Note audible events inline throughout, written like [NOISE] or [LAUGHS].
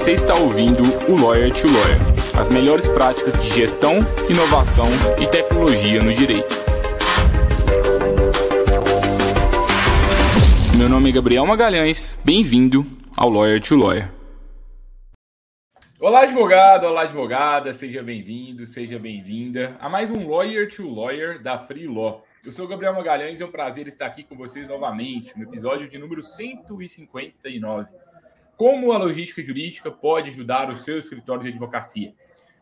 Você está ouvindo o Lawyer to Lawyer, as melhores práticas de gestão, inovação e tecnologia no direito. Meu nome é Gabriel Magalhães, bem-vindo ao Lawyer to Lawyer. Olá, advogado, olá, advogada, seja bem-vindo, seja bem-vinda a mais um Lawyer to Lawyer da Free Law. Eu sou Gabriel Magalhães e é um prazer estar aqui com vocês novamente no episódio de número 159 como a logística jurídica pode ajudar o seu escritório de advocacia?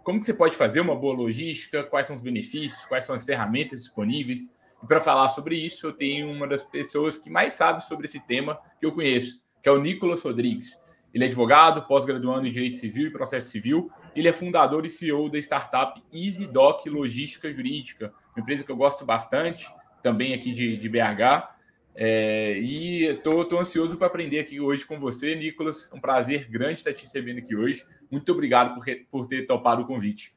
Como que você pode fazer uma boa logística? Quais são os benefícios? Quais são as ferramentas disponíveis? E para falar sobre isso, eu tenho uma das pessoas que mais sabe sobre esse tema que eu conheço, que é o Nicolas Rodrigues. Ele é advogado, pós-graduando em Direito Civil e Processo Civil. Ele é fundador e CEO da startup EasyDoc Logística Jurídica, uma empresa que eu gosto bastante, também aqui de, de BH. É, e estou ansioso para aprender aqui hoje com você, Nicolas. Um prazer grande estar te recebendo aqui hoje. Muito obrigado por, por ter topado o convite.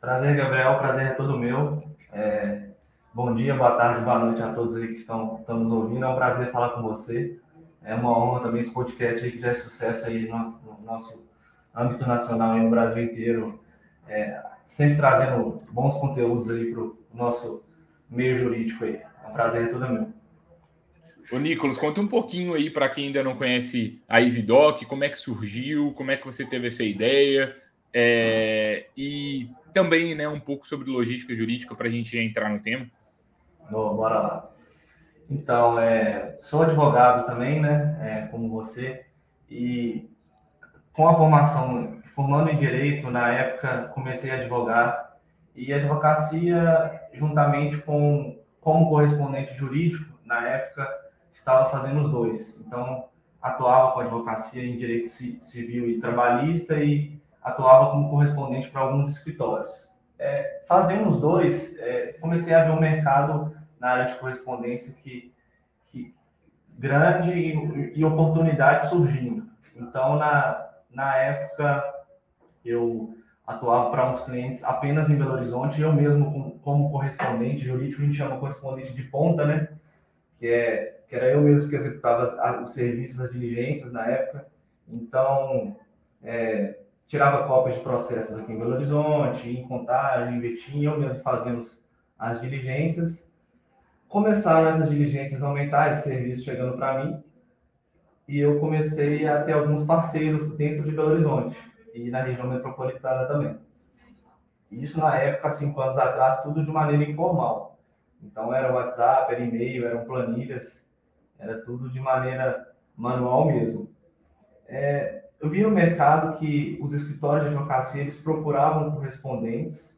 Prazer, Gabriel. Prazer é todo meu. É, bom dia, boa tarde, boa noite a todos aí que estão, estão nos ouvindo. É um prazer falar com você. É uma honra também esse podcast aí que já é sucesso aí no, no nosso âmbito nacional e no Brasil inteiro. É, sempre trazendo bons conteúdos aí para o nosso meio jurídico aí. É um prazer é todo meu. Ô, Nicolas, conta um pouquinho aí para quem ainda não conhece a EasyDoc, como é que surgiu, como é que você teve essa ideia, é, e também né, um pouco sobre logística jurídica para a gente entrar no tema. Bora lá. Então, é, sou advogado também, né, é, como você, e com a formação, formando em Direito, na época comecei a advogar, e advocacia, juntamente com como correspondente jurídico, na época, estava fazendo os dois. Então, atuava com advocacia em direito civil e trabalhista e atuava como correspondente para alguns escritórios. É, fazendo os dois, é, comecei a ver um mercado na área de correspondência que, que grande e, e oportunidades surgindo. Então, na, na época, eu atuava para uns clientes apenas em Belo Horizonte, eu mesmo como correspondente jurídico, a gente chama correspondente de ponta, né? Que é que era eu mesmo que executava os serviços, as diligências na época. Então, é, tirava cópias de processos aqui em Belo Horizonte, em Contagem, em Betim, eu mesmo fazia as diligências. Começaram essas diligências a aumentar, esse serviço chegando para mim, e eu comecei a ter alguns parceiros dentro de Belo Horizonte e na região metropolitana também. Isso na época, cinco anos atrás, tudo de maneira informal. Então era WhatsApp, era e-mail, eram planilhas era tudo de maneira manual mesmo. É, eu vi no mercado que os escritórios de advocacia eles procuravam correspondentes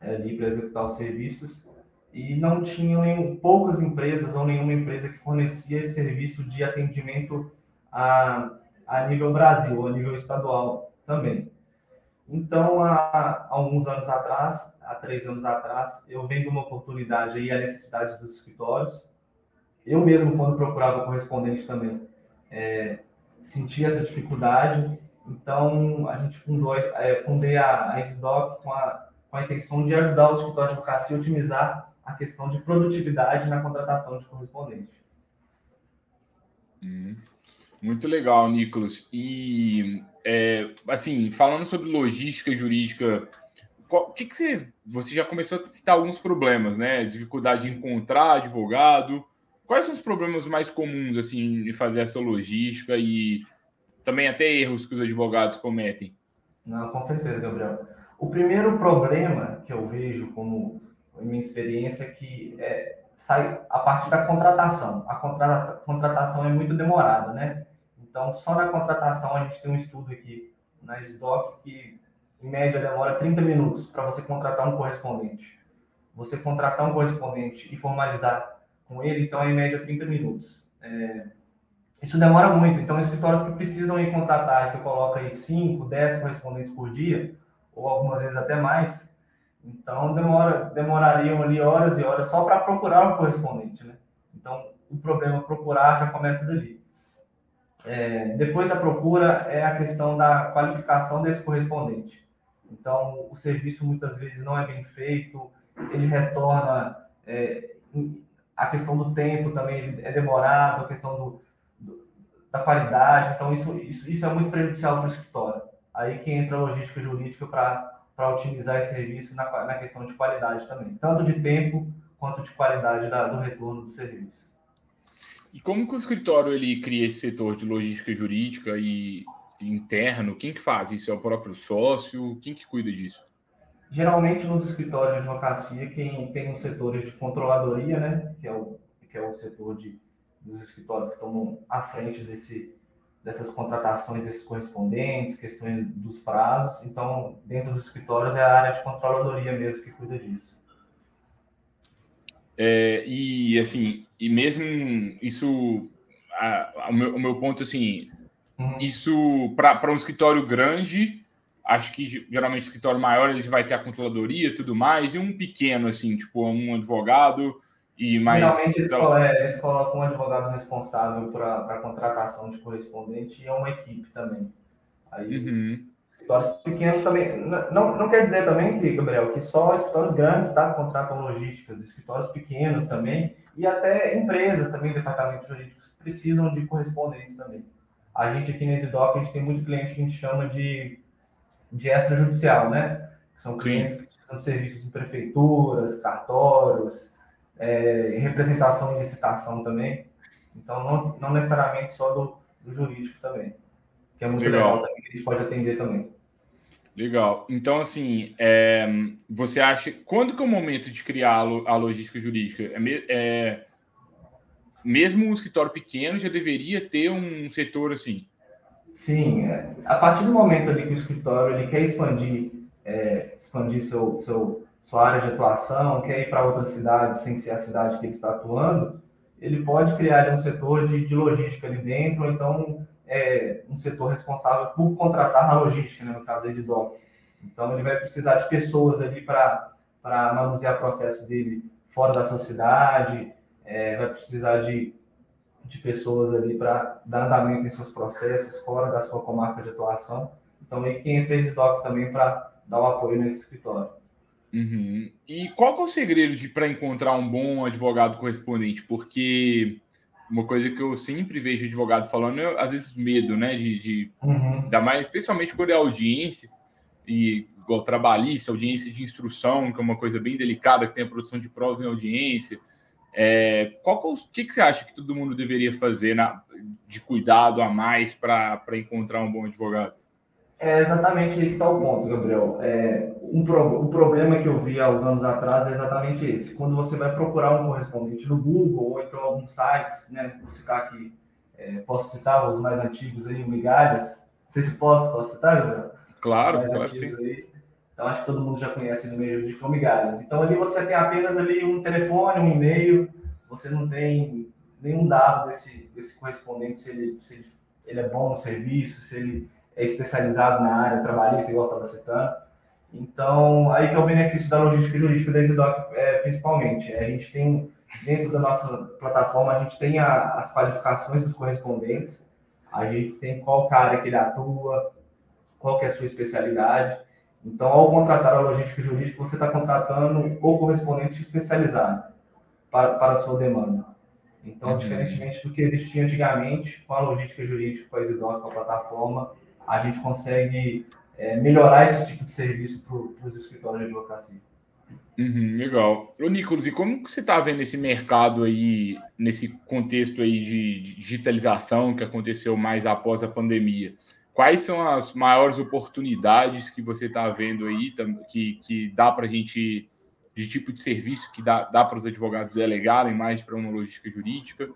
é, ali para executar os serviços e não tinham nenhum, poucas empresas ou nenhuma empresa que fornecia esse serviço de atendimento a, a nível Brasil, a nível estadual também. Então, há, alguns anos atrás, há três anos atrás, eu vendo uma oportunidade aí, a necessidade dos escritórios, eu mesmo, quando procurava correspondente também, é, sentia essa dificuldade. Então, a gente fundou, é, fundei a, a SDOC com a, com a intenção de ajudar os escritórios de advocacia a otimizar a questão de produtividade na contratação de correspondente. Hum, muito legal, Nicolas. E, é, assim, falando sobre logística jurídica, o que, que você, você já começou a citar alguns problemas, né? Dificuldade de encontrar advogado, Quais são os problemas mais comuns assim de fazer essa logística e também até erros que os advogados cometem? Não, com certeza, Gabriel. O primeiro problema que eu vejo como minha experiência é que é, sai a partir da contratação. A contrata, contratação é muito demorada, né? Então, só na contratação a gente tem um estudo aqui na SDOC que em média demora 30 minutos para você contratar um correspondente. Você contratar um correspondente e formalizar com ele, então é em média 30 minutos. É, isso demora muito, então escritórios que precisam ir contratar, você coloca aí 5, 10 correspondentes por dia, ou algumas vezes até mais, então demora, demorariam ali horas e horas só para procurar o correspondente, né? Então o problema procurar já começa dali. é, depois da procura é a questão da qualificação desse correspondente. Então, o serviço muitas vezes não é bem feito, ele retorna é, a questão do tempo também é demorado, a questão do, do, da qualidade. Então, isso, isso, isso é muito prejudicial para o escritório. Aí que entra a logística jurídica para otimizar esse serviço na, na questão de qualidade também, tanto de tempo quanto de qualidade da, do retorno do serviço. E como que o escritório ele cria esse setor de logística jurídica e interno? Quem que faz isso? É o próprio sócio? Quem que cuida disso? Geralmente nos escritórios de advocacia, quem tem os setores de controladoria, né, que é o, que é o setor de, dos escritórios que estão à frente desse, dessas contratações desses correspondentes, questões dos prazos. Então, dentro dos escritórios é a área de controladoria mesmo que cuida disso. É, e assim, e mesmo isso, a, a, o, meu, o, meu, ponto assim, uhum. isso para um escritório grande, acho que geralmente escritório maior ele vai ter a controladoria tudo mais, e um pequeno, assim, tipo um advogado e mais. Geralmente eles, então... é, eles colocam um advogado responsável para a contratação de correspondente e é uma equipe também. Aí, uhum. escritórios pequenos também. Não, não quer dizer também que, Gabriel, que só escritórios grandes tá, contratam logísticas, escritórios pequenos também, e até empresas também, departamentos jurídicos, precisam de correspondentes também. A gente aqui na Exdoc, a gente tem muito cliente que a gente chama de, de extrajudicial, né? Que são clientes Sim. que precisam de serviços em prefeituras, cartórios, é, representação e licitação também. Então, não, não necessariamente só do, do jurídico também, que é muito legal, legal também, que a gente pode atender também. Legal. Então, assim, é, você acha. Quando que é o momento de criar a logística jurídica? É, é, mesmo um escritório pequeno já deveria ter um setor assim? Sim. É, a partir do momento ali que o escritório ele quer expandir, é, expandir seu, seu, sua área de atuação, quer ir para outra cidade sem ser a cidade que ele está atuando, ele pode criar um setor de, de logística ali dentro, ou então é, um setor responsável por contratar a logística, né, no caso da Exdoc. Então, ele vai precisar de pessoas ali para manusear o processo dele fora da sua cidade, é, vai precisar de, de pessoas ali para dar andamento em seus processos fora da sua comarca de atuação. Então, aí que entra a Exdoc também para dar o apoio nesse escritório. Uhum. E qual é o segredo para encontrar um bom advogado correspondente? Porque uma coisa que eu sempre vejo advogado falando é, às vezes, medo, né? De, de uhum. mais, especialmente quando é audiência, e igual trabalhista, audiência de instrução, que é uma coisa bem delicada, que tem a produção de provas em audiência. É, qual o que, que você acha que todo mundo deveria fazer na, de cuidado a mais para encontrar um bom advogado? É exatamente aí que está o ponto, Gabriel. É, um, pro, um problema que eu vi há uns anos atrás é exatamente esse. Quando você vai procurar um correspondente no Google ou então alguns sites, né? Vou citar aqui, é, posso citar os mais antigos aí, o Migalhas. Não sei se posso, posso citar, Gabriel? Claro, claro. Então acho que todo mundo já conhece no meio de como Migalhas. Então ali você tem apenas ali um telefone, um e-mail, você não tem nenhum dado desse, desse correspondente, se ele, se ele é bom no serviço, se ele é especializado na área trabalhista, igual estava citando. Então, aí que é o benefício da logística jurídica da Exdoc, é, principalmente. A gente tem, dentro da nossa plataforma, a gente tem a, as qualificações dos correspondentes, a gente tem qual área que ele atua, qual que é a sua especialidade. Então, ao contratar a logística jurídica, você está contratando o correspondente especializado para, para a sua demanda. Então, uhum. diferentemente do que existia antigamente, com a logística jurídica, com a Exdoc, com a plataforma, a gente consegue é, melhorar esse tipo de serviço para os escritórios de advocacia. Uhum, legal. Ô, Nicolas, e como que você está vendo esse mercado aí, nesse contexto aí de, de digitalização que aconteceu mais após a pandemia? Quais são as maiores oportunidades que você está vendo aí, que, que dá para a gente, de tipo de serviço que dá, dá para os advogados delegarem mais para uma logística jurídica?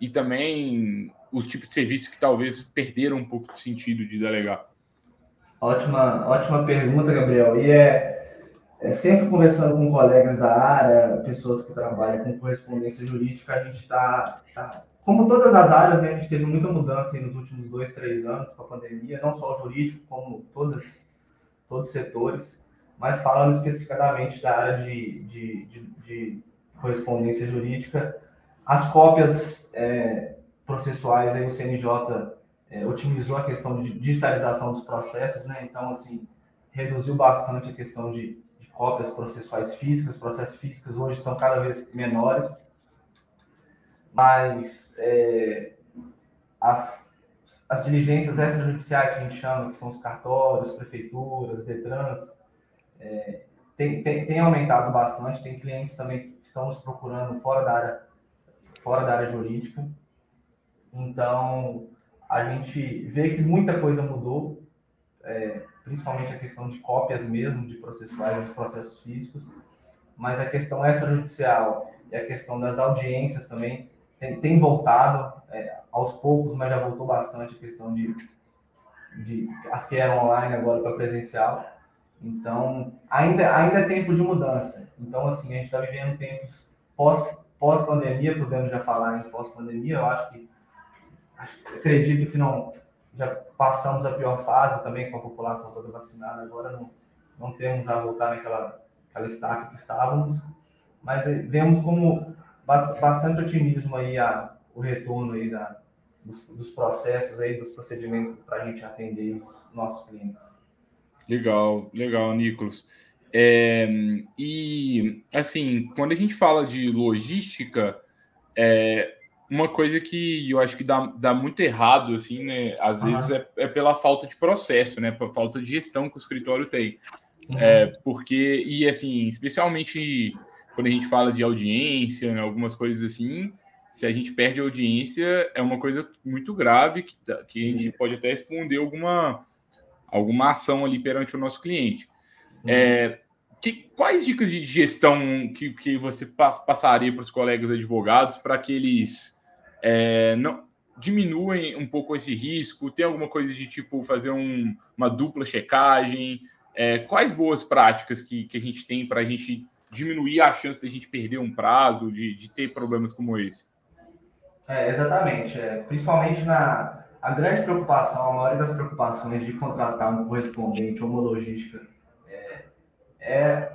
E também os tipos de serviços que talvez perderam um pouco de sentido de delegar? Ótima, ótima pergunta, Gabriel. E é, é sempre conversando com colegas da área, pessoas que trabalham com correspondência jurídica, a gente está, tá, como todas as áreas, né, a gente teve muita mudança nos últimos dois, três anos com a pandemia, não só o jurídico, como todas, todos os setores, mas falando especificadamente da área de, de, de, de correspondência jurídica, as cópias é, processuais, aí o CNJ é, otimizou a questão de digitalização dos processos, né? Então, assim, reduziu bastante a questão de, de cópias processuais físicas. Processos físicos hoje estão cada vez menores, mas é, as, as diligências extrajudiciais que a gente chama, que são os cartórios, prefeituras, DETRANS, é, tem, tem, tem, aumentado bastante. Tem clientes também que estão nos procurando fora da área, fora da área jurídica. Então, a gente vê que muita coisa mudou, é, principalmente a questão de cópias mesmo, de processuais dos processos físicos, mas a questão extrajudicial e a questão das audiências também tem, tem voltado é, aos poucos, mas já voltou bastante a questão de, de as que eram online agora para presencial. Então, ainda, ainda é tempo de mudança. Então, assim, a gente está vivendo tempos pós, pós-pandemia, podemos já falar em pós-pandemia, eu acho que acredito que não já passamos a pior fase também com a população toda vacinada, agora não, não temos a voltar naquela aquela estaca que estávamos, mas eh, vemos como bastante otimismo aí a, o retorno aí da, dos, dos processos aí, dos procedimentos para a gente atender os nossos clientes. Legal, legal, Nicolas. É, e assim, quando a gente fala de logística, é, uma coisa que eu acho que dá, dá muito errado, assim, né? Às uhum. vezes é, é, pela falta de processo, né? Pela falta de gestão que o escritório tem. Uhum. É, porque, e assim, especialmente quando a gente fala de audiência, né, algumas coisas assim, se a gente perde a audiência, é uma coisa muito grave que, que a gente Isso. pode até responder alguma, alguma ação ali perante o nosso cliente. É, que, quais dicas de gestão que, que você passaria para os colegas advogados para que eles é, não diminuem um pouco esse risco? Tem alguma coisa de tipo fazer um, uma dupla checagem? É, quais boas práticas que, que a gente tem para a gente diminuir a chance de a gente perder um prazo, de, de ter problemas como esse? É, exatamente. É, principalmente na a grande preocupação, a maioria das preocupações de contratar um correspondente ou uma logística é, é,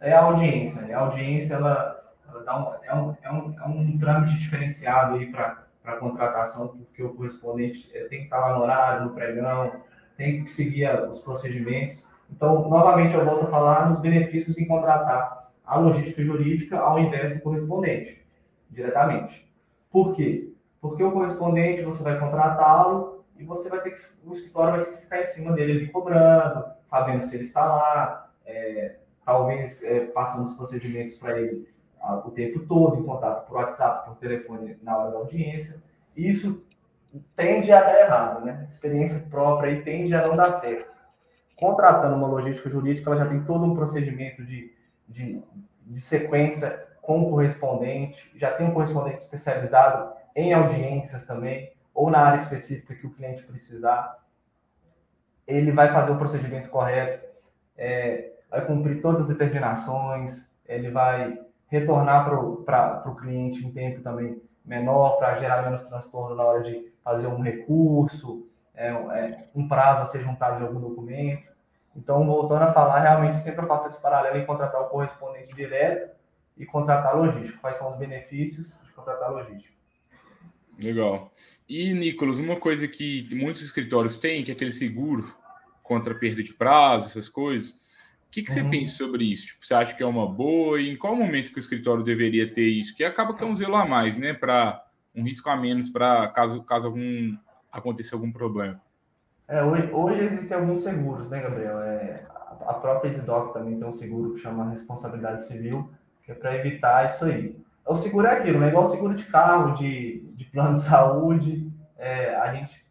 é a audiência. Né? A audiência ela um, é, um, é, um, é um trâmite diferenciado aí para a contratação, porque o correspondente é, tem que estar lá no horário, no pregão, tem que seguir os procedimentos. Então, novamente, eu volto a falar nos benefícios em contratar a logística jurídica ao invés do correspondente, diretamente. Por quê? Porque o correspondente, você vai contratá-lo e você vai ter que, o escritório vai ter que ficar em cima dele ali cobrando, sabendo se ele está lá, é, talvez é, passando os procedimentos para ele o tempo todo em contato por WhatsApp, por telefone na hora da audiência. Isso tende a dar errado, né? Experiência própria aí tende a não dar certo. Contratando uma logística jurídica, ela já tem todo um procedimento de, de, de sequência com o correspondente, já tem um correspondente especializado em audiências também, ou na área específica que o cliente precisar. Ele vai fazer o procedimento correto, é, vai cumprir todas as determinações, ele vai retornar para o cliente em tempo também menor, para gerar menos transtorno na hora de fazer um recurso, é, é, um prazo a ser juntado de algum documento. Então, voltando a falar, realmente sempre eu faço esse paralelo em contratar o correspondente direto e contratar logístico. Quais são os benefícios de contratar logístico? Legal. E, Nicolas, uma coisa que muitos escritórios têm, que é aquele seguro contra perda de prazo, essas coisas. O que, que você uhum. pensa sobre isso? Tipo, você acha que é uma boa? E em qual momento que o escritório deveria ter isso? Que acaba que é um zelo a mais, né? Para um risco a menos para caso, caso algum aconteça algum problema. É, hoje, hoje, existem alguns seguros, né, Gabriel? É, a própria Isidoc também tem um seguro que chama responsabilidade civil, que é para evitar isso aí. O seguro é aquilo, né? Igual seguro de carro, de, de plano de saúde, é, a gente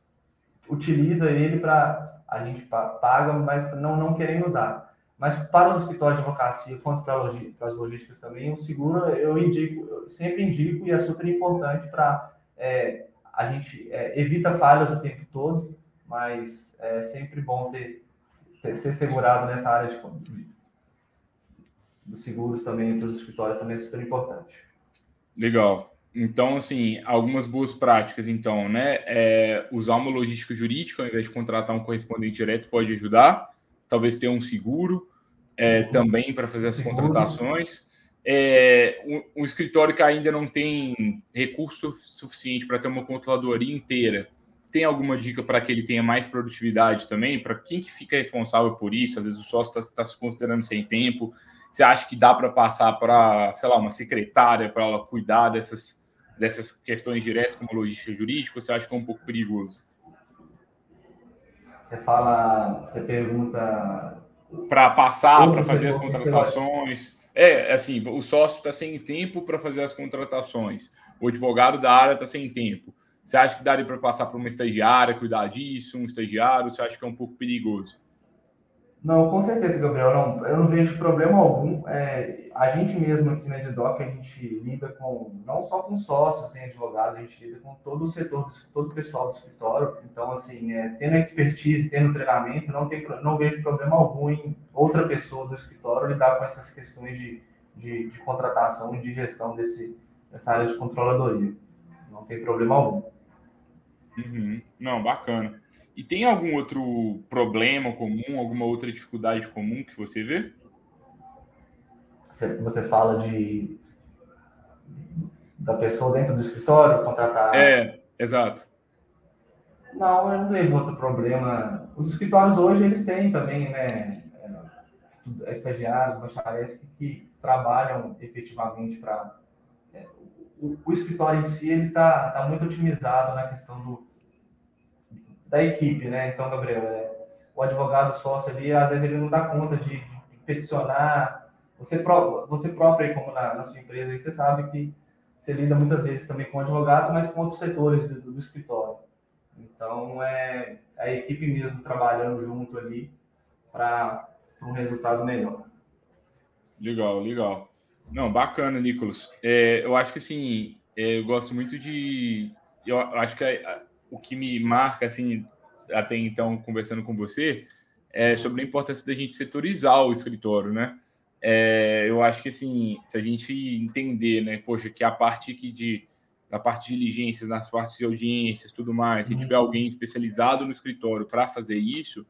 utiliza ele para a gente paga, mas não, não querendo usar. Mas para os escritórios de advocacia, quanto para, para as logísticas também, o seguro eu indico, eu sempre indico e é super importante para é, a gente é, evita falhas o tempo todo, mas é sempre bom ter, ter ser segurado nessa área de, dos seguros também para os escritórios também é super importante. Legal. Então, assim, algumas boas práticas, então, né? É, usar uma logística jurídica ao invés de contratar um correspondente direto pode ajudar talvez ter um seguro é, também para fazer as contratações. É, um, um, escritório que ainda não tem recurso suficiente para ter uma controladoria inteira, tem alguma dica para que ele tenha mais produtividade também? Para quem que fica responsável por isso? Às vezes o sócio está tá se considerando sem tempo. Você acha que dá para passar para, sei lá, uma secretária para ela cuidar dessas, dessas questões direto como logística jurídica? Ou você acha que é um pouco perigoso? Você fala, você pergunta para passar, para fazer as contratações. É, assim, o sócio está sem tempo para fazer as contratações. O advogado da área está sem tempo. Você acha que daria para passar para uma estagiária, cuidar disso, um estagiário? Você acha que é um pouco perigoso? Não, com certeza, Gabriel. Não, eu não vejo problema algum. É, a gente mesmo aqui na Exdoc, a gente lida com, não só com sócios, tem advogados, a gente lida com todo o setor, todo o pessoal do escritório. Então, assim, é, tendo expertise, tendo treinamento, não, tem, não vejo problema algum em outra pessoa do escritório lidar com essas questões de, de, de contratação e de gestão desse, dessa área de controladoria. Não tem problema algum. Uhum. Não, bacana. E tem algum outro problema comum, alguma outra dificuldade comum que você vê? Você fala de da pessoa dentro do escritório contratar. É, exato. Não, eu não vejo outro problema. Os escritórios hoje eles têm também, né, é, estagiários, bacharéis que, que trabalham efetivamente para é, o, o, escritório em si ele está tá muito otimizado na questão do da equipe, né? Então, Gabriel, é, o advogado sócio ali, às vezes ele não dá conta de, de peticionar. Você, você próprio, como na, na, sua empresa, você sabe que você lida muitas vezes também com advogado, mas com outros setores do, do escritório. Então, é a equipe mesmo trabalhando junto ali para um resultado melhor. Legal, legal. Não, bacana, Nicolas. É, eu acho que assim, é, eu gosto muito de. Eu acho que a, o que me marca, assim, até então, conversando com você, é sobre a importância da gente setorizar o escritório, né? É, eu acho que, assim, se a gente entender, né, poxa, que a parte aqui de na parte de diligências, nas partes de audiências, tudo mais, se tiver alguém especializado no escritório para fazer isso,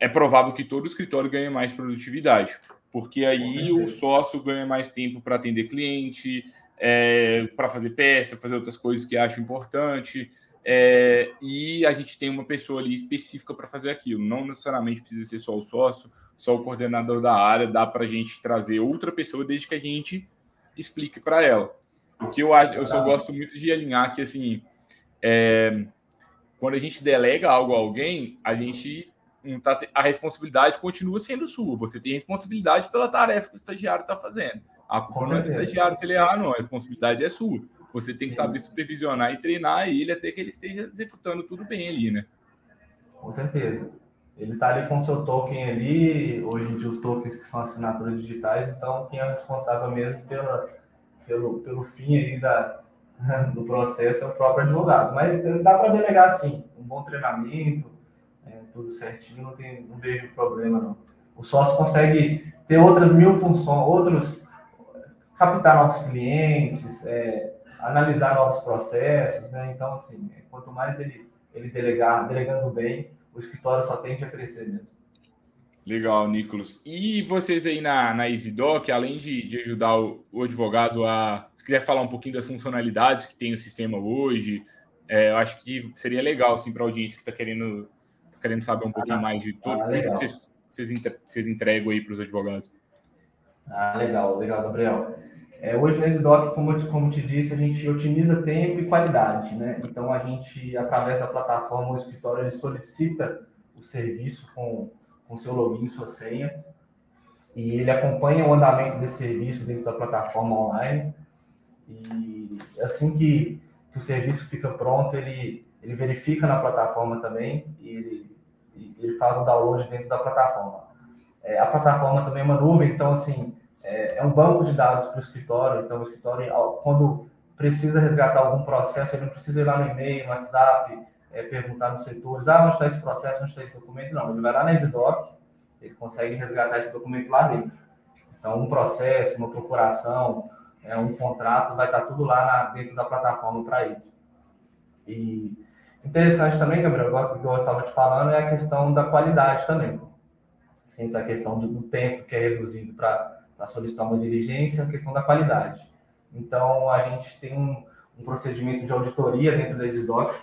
é provável que todo escritório ganhe mais produtividade, porque aí o sócio ganha mais tempo para atender cliente, é, para fazer peça, fazer outras coisas que acho importante. É, e a gente tem uma pessoa ali específica para fazer aquilo. Não necessariamente precisa ser só o sócio, só o coordenador da área. Dá para a gente trazer outra pessoa desde que a gente explique para ela. O que eu, eu só gosto muito de alinhar que, assim, é, quando a gente delega algo a alguém, a gente tá, a responsabilidade continua sendo sua. Você tem responsabilidade pela tarefa que o estagiário está fazendo. A culpa não é do estagiário se ele errar, não. A responsabilidade é sua. Você tem que saber supervisionar e treinar ele até que ele esteja executando tudo bem ali, né? Com certeza. Ele está ali com o seu token ali, hoje em dia os tokens que são assinaturas digitais, então quem é responsável mesmo pela, pelo, pelo fim aí da, [LAUGHS] do processo é o próprio advogado. Mas dá para delegar sim, um bom treinamento, é, tudo certinho, não, tem, não vejo problema não. O sócio consegue ter outras mil funções, outros captar novos clientes, é, analisar novos processos, né? Então, assim, quanto mais ele, ele delegar, delegando bem, o escritório só tende a crescer mesmo. Legal, Nicolas. E vocês aí na, na EasyDoc, além de, de ajudar o, o, advogado a. Se quiser falar um pouquinho das funcionalidades que tem o sistema hoje, é, eu acho que seria legal, assim, para a audiência que está querendo, tá querendo saber um pouquinho ah, mais de tudo. Ah, que vocês, vocês entregam aí para os advogados? Ah, legal, legal, Gabriel. É, hoje no EasyDoc, como, eu, como te disse, a gente otimiza tempo e qualidade, né? Então a gente, através da plataforma, o escritório ele solicita o serviço com com seu login, sua senha, e ele acompanha o andamento desse serviço dentro da plataforma online. E assim que, que o serviço fica pronto, ele, ele verifica na plataforma também e ele, ele faz o download dentro da plataforma. É, a plataforma também é uma nuvem, então assim é, é um banco de dados para o escritório. Então, o escritório, quando precisa resgatar algum processo, ele não precisa ir lá no e-mail, no WhatsApp, é, perguntar nos setores, ah, onde está esse processo, onde está esse documento? Não, ele vai lá na EasyDoc, ele consegue resgatar esse documento lá dentro. Então, um processo, uma procuração, é, um contrato, vai estar tudo lá na, dentro da plataforma para ele. E interessante também, Gabriel, que eu estava te falando, é a questão da qualidade também. Sim, essa questão do tempo que é reduzido para para solicitar uma diligência, a questão da qualidade. Então, a gente tem um, um procedimento de auditoria dentro da EasyDoc,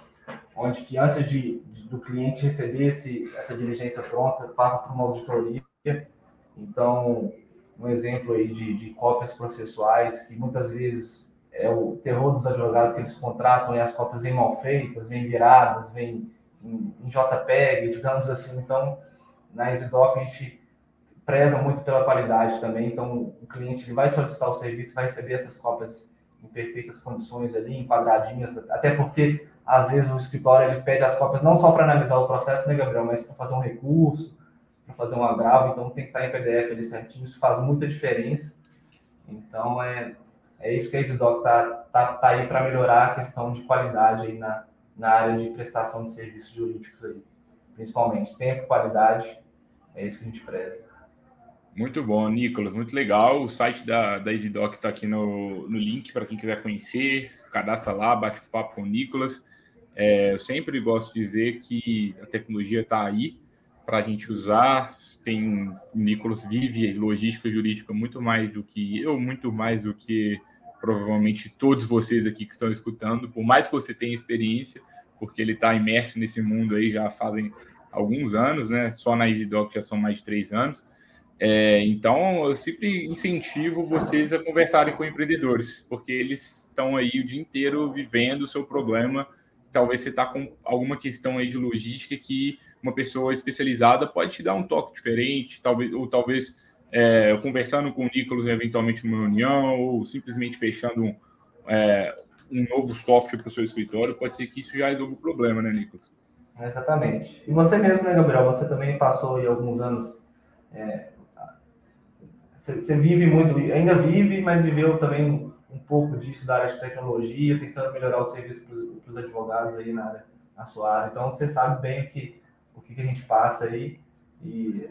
onde que antes de, de do cliente receber esse, essa diligência pronta, passa por uma auditoria. Então, um exemplo aí de, de cópias processuais, que muitas vezes é o terror dos advogados que eles contratam e as cópias vêm mal feitas, vêm viradas, vêm em, em JPEG, digamos assim. Então, na EasyDoc a gente preza muito pela qualidade também, então o cliente ele vai solicitar o serviço, vai receber essas cópias em perfeitas condições ali, enquadradinhas, até porque às vezes o escritório ele pede as cópias não só para analisar o processo, né, Gabriel, mas para fazer um recurso, para fazer um agravo, então tem que estar em PDF ali certinho, isso faz muita diferença. Então é, é isso que a EasyDoc está tá, tá aí para melhorar a questão de qualidade aí na, na área de prestação de serviços jurídicos aí, principalmente tempo, qualidade, é isso que a gente preza. Muito bom, Nicolas, muito legal. O site da, da EasyDoc está aqui no, no link para quem quiser conhecer. Cadastra lá, bate um papo com o Nicolas. É, eu sempre gosto de dizer que a tecnologia está aí para a gente usar. Tem o Nicolas vive logística jurídica muito mais do que eu, muito mais do que provavelmente todos vocês aqui que estão escutando. Por mais que você tenha experiência, porque ele está imerso nesse mundo aí já fazem alguns anos, né? Só na EasyDoc já são mais de três anos. É, então, eu sempre incentivo vocês a conversarem com empreendedores, porque eles estão aí o dia inteiro vivendo o seu problema. Talvez você está com alguma questão aí de logística que uma pessoa especializada pode te dar um toque diferente, talvez, ou talvez é, conversando com o Nicolas eventualmente numa reunião, ou simplesmente fechando um, é, um novo software para o seu escritório, pode ser que isso já resolva o problema, né, Nicolas? Exatamente. E você mesmo, né, Gabriel? Você também passou aí alguns anos é, você vive muito, ainda vive, mas viveu também um pouco disso da área de tecnologia, tentando melhorar o serviço para os advogados aí na, área, na sua área. Então você sabe bem o que, o que a gente passa aí. E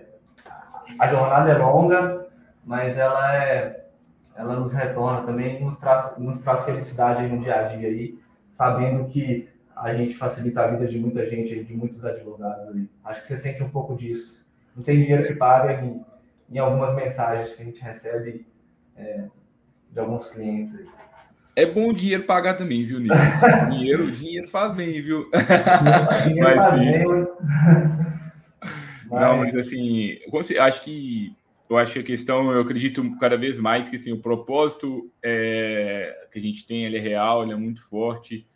a jornada é longa, mas ela é ela nos retorna também, nos traz, nos traz felicidade no dia a dia aí, sabendo que a gente facilita a vida de muita gente, de muitos advogados aí. Acho que você sente um pouco disso. Não tem dinheiro que pague em algumas mensagens que a gente recebe é, de alguns clientes aí. É bom o dinheiro pagar também, viu, Nico? [LAUGHS] dinheiro, dinheiro faz bem, viu? Dinheiro mas, faz sim. bem, mas... [LAUGHS] Não, mas assim, acho que eu acho que a questão, eu acredito cada vez mais que assim, o propósito é, que a gente tem ele é real, ele é muito forte,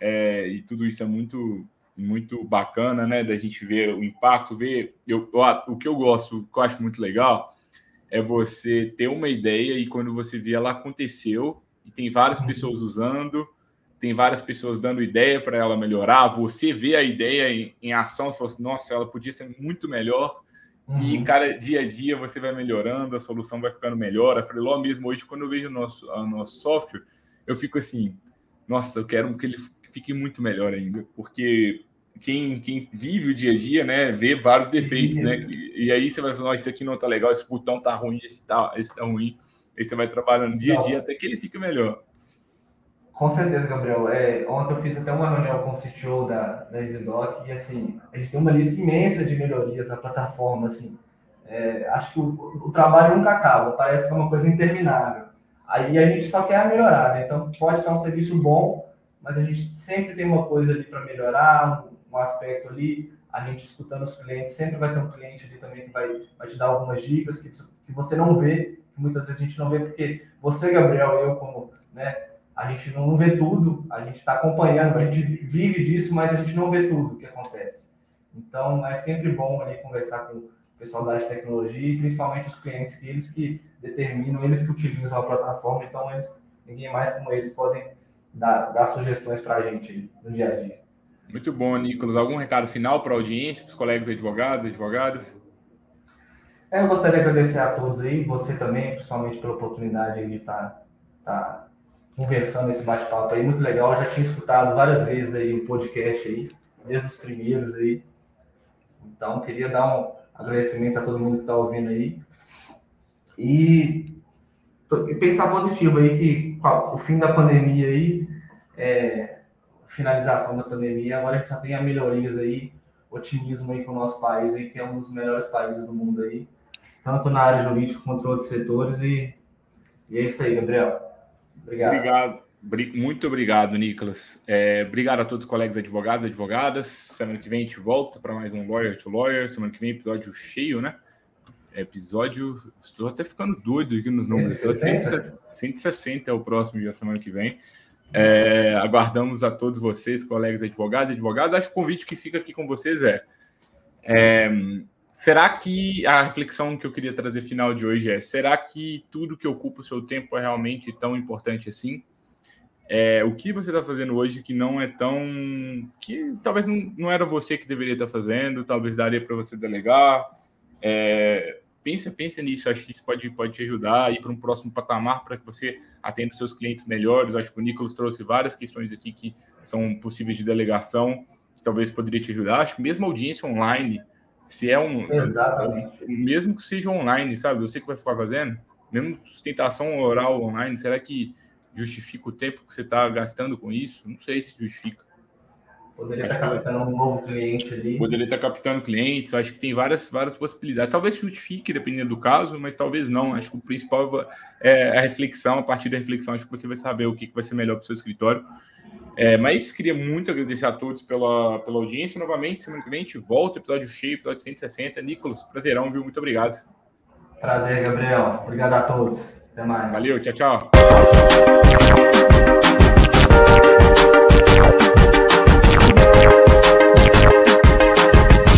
é, e tudo isso é muito muito bacana, né? Da gente ver o impacto, ver. Eu, o que eu gosto, o que eu acho muito legal, é você ter uma ideia e quando você vê ela aconteceu e tem várias uhum. pessoas usando, tem várias pessoas dando ideia para ela melhorar. Você vê a ideia em, em ação, você fala assim, nossa, ela podia ser muito melhor. Uhum. E, cara, dia a dia você vai melhorando, a solução vai ficando melhor. A Freeló mesmo, hoje, quando eu vejo o nosso, o nosso software, eu fico assim, nossa, eu quero que ele fique muito melhor ainda, porque quem, quem vive o dia a dia, né, vê vários defeitos, né? E, e, aí você vai falar, isso aqui não tá legal, esse botão tá ruim, esse tá, esse tá ruim. Aí você vai trabalhando dia a dia até que ele fique melhor. Com certeza, Gabriel. É, ontem eu fiz até uma reunião com o CTO da, da EasyDoc e, assim, a gente tem uma lista imensa de melhorias na plataforma, assim. É, acho que o, o, trabalho nunca acaba, parece que é uma coisa interminável. Aí a gente só quer melhorar, né? Então, pode estar um serviço bom, mas a gente sempre tem uma coisa ali para melhorar, um aspecto ali, a gente escutando os clientes, sempre vai ter um cliente ali também que vai, vai te dar algumas dicas que, que você não vê, que muitas vezes a gente não vê, porque você, Gabriel, eu como, né, a gente não vê tudo, a gente está acompanhando, a gente vive disso, mas a gente não vê tudo que acontece. Então, é sempre bom ali conversar com o pessoal da área de tecnologia e principalmente os clientes, que eles que determinam, eles que utilizam a plataforma, então eles, ninguém mais como eles podem dar, dar sugestões para a gente no dia a dia. Muito bom, Nicolas. Algum recado final para a audiência, para os colegas advogados, advogadas? É, eu gostaria de agradecer a todos aí, você também, principalmente pela oportunidade de estar, estar conversando esse bate-papo aí, muito legal. Eu já tinha escutado várias vezes aí o podcast aí, desde os primeiros aí. Então, queria dar um agradecimento a todo mundo que está ouvindo aí. E, e pensar positivo aí que o fim da pandemia aí é, finalização da pandemia, agora a gente só tem a melhorias aí, otimismo aí com o nosso país aí, que é um dos melhores países do mundo aí, tanto na área jurídica quanto em outros setores e, e é isso aí, Gabriel. Obrigado. Obrigado. Muito obrigado, Nicolas. É, obrigado a todos os colegas advogados e advogadas. Semana que vem a gente volta para mais um Lawyer to Lawyer. Semana que vem episódio cheio, né? Episódio. Estou até ficando doido aqui nos números. 160, 160 é o próximo dia, semana que vem. É, aguardamos a todos vocês, colegas advogados advogadas. Acho que o convite que fica aqui com vocês é, é Será que a reflexão que eu queria trazer final de hoje é: será que tudo que ocupa o seu tempo é realmente tão importante assim? É, o que você está fazendo hoje que não é tão. que talvez não, não era você que deveria estar tá fazendo, talvez daria para você delegar. É, pensa, pensa nisso, acho que isso pode, pode te ajudar a ir para um próximo patamar para que você atenda os seus clientes melhores. Acho que o Nicolas trouxe várias questões aqui que são possíveis de delegação, que talvez poderia te ajudar. Acho que mesmo audiência online se é um. Exatamente. Mesmo que seja online, sabe? Você que vai ficar fazendo, mesmo sustentação oral online, será que justifica o tempo que você está gastando com isso? Não sei se justifica. Poderia estar captando um novo cliente ali. Poderia estar captando clientes, acho que tem várias, várias possibilidades. Talvez justifique, dependendo do caso, mas talvez não. Acho que o principal é a reflexão. A partir da reflexão, acho que você vai saber o que vai ser melhor para o seu escritório. É, mas queria muito agradecer a todos pela, pela audiência. Novamente, semana que vem a gente volta, episódio cheio, episódio 160. Nicolas, prazerão, viu? Muito obrigado. Prazer, Gabriel. Obrigado a todos. Até mais. Valeu, tchau, tchau.